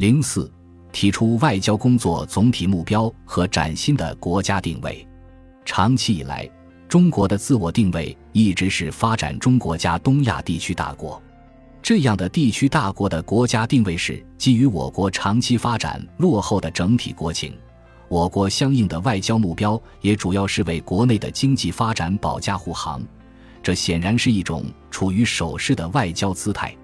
零四，提出外交工作总体目标和崭新的国家定位。长期以来，中国的自我定位一直是发展中国家东亚地区大国。这样的地区大国的国家定位是基于我国长期发展落后的整体国情，我国相应的外交目标也主要是为国内的经济发展保驾护航。这显然是一种处于守势的外交姿态。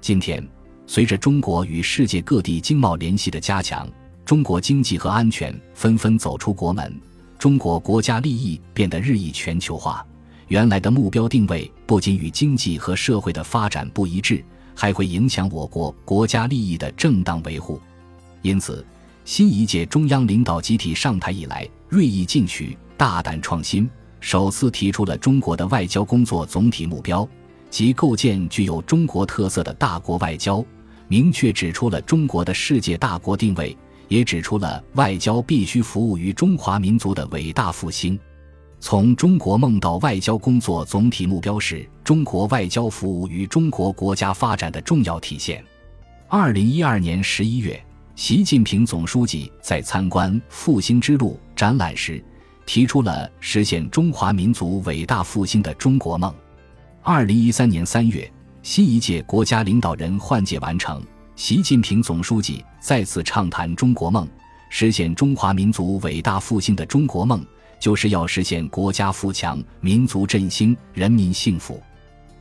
今天，随着中国与世界各地经贸联系的加强，中国经济和安全纷纷走出国门，中国国家利益变得日益全球化。原来的目标定位不仅与经济和社会的发展不一致，还会影响我国国家利益的正当维护。因此，新一届中央领导集体上台以来，锐意进取、大胆创新，首次提出了中国的外交工作总体目标，即构建具有中国特色的大国外交，明确指出了中国的世界大国定位，也指出了外交必须服务于中华民族的伟大复兴。从中国梦到外交工作总体目标是中国外交服务于中国国家发展的重要体现。二零一二年十一月，习近平总书记在参观“复兴之路”展览时，提出了实现中华民族伟大复兴的中国梦。二零一三年三月，新一届国家领导人换届完成，习近平总书记再次畅谈中国梦，实现中华民族伟大复兴的中国梦。就是要实现国家富强、民族振兴、人民幸福。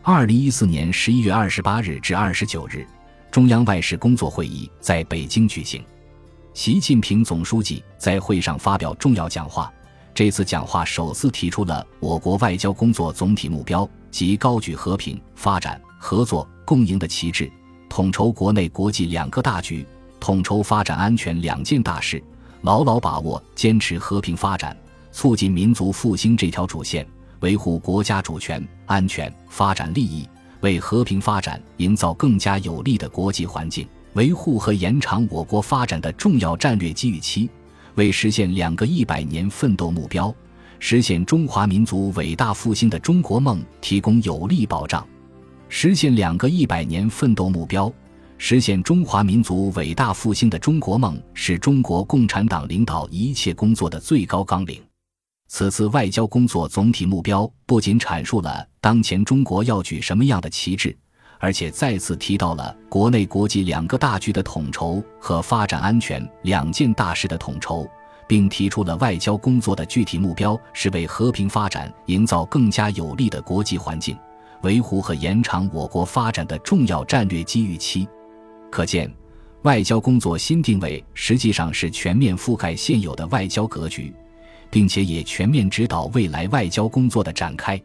二零一四年十一月二十八日至二十九日，中央外事工作会议在北京举行。习近平总书记在会上发表重要讲话。这次讲话首次提出了我国外交工作总体目标，即高举和平、发展、合作、共赢的旗帜，统筹国内国际两个大局，统筹发展安全两件大事，牢牢把握坚持和平发展。促进民族复兴这条主线，维护国家主权、安全、发展利益，为和平发展营造更加有利的国际环境，维护和延长我国发展的重要战略机遇期，为实现两个一百年奋斗目标、实现中华民族伟大复兴的中国梦提供有力保障。实现两个一百年奋斗目标、实现中华民族伟大复兴的中国梦，是中国共产党领导一切工作的最高纲领。此次外交工作总体目标不仅阐述了当前中国要举什么样的旗帜，而且再次提到了国内国际两个大局的统筹和发展安全两件大事的统筹，并提出了外交工作的具体目标是为和平发展营造更加有利的国际环境，维护和延长我国发展的重要战略机遇期。可见，外交工作新定位实际上是全面覆盖现有的外交格局。并且也全面指导未来外交工作的展开。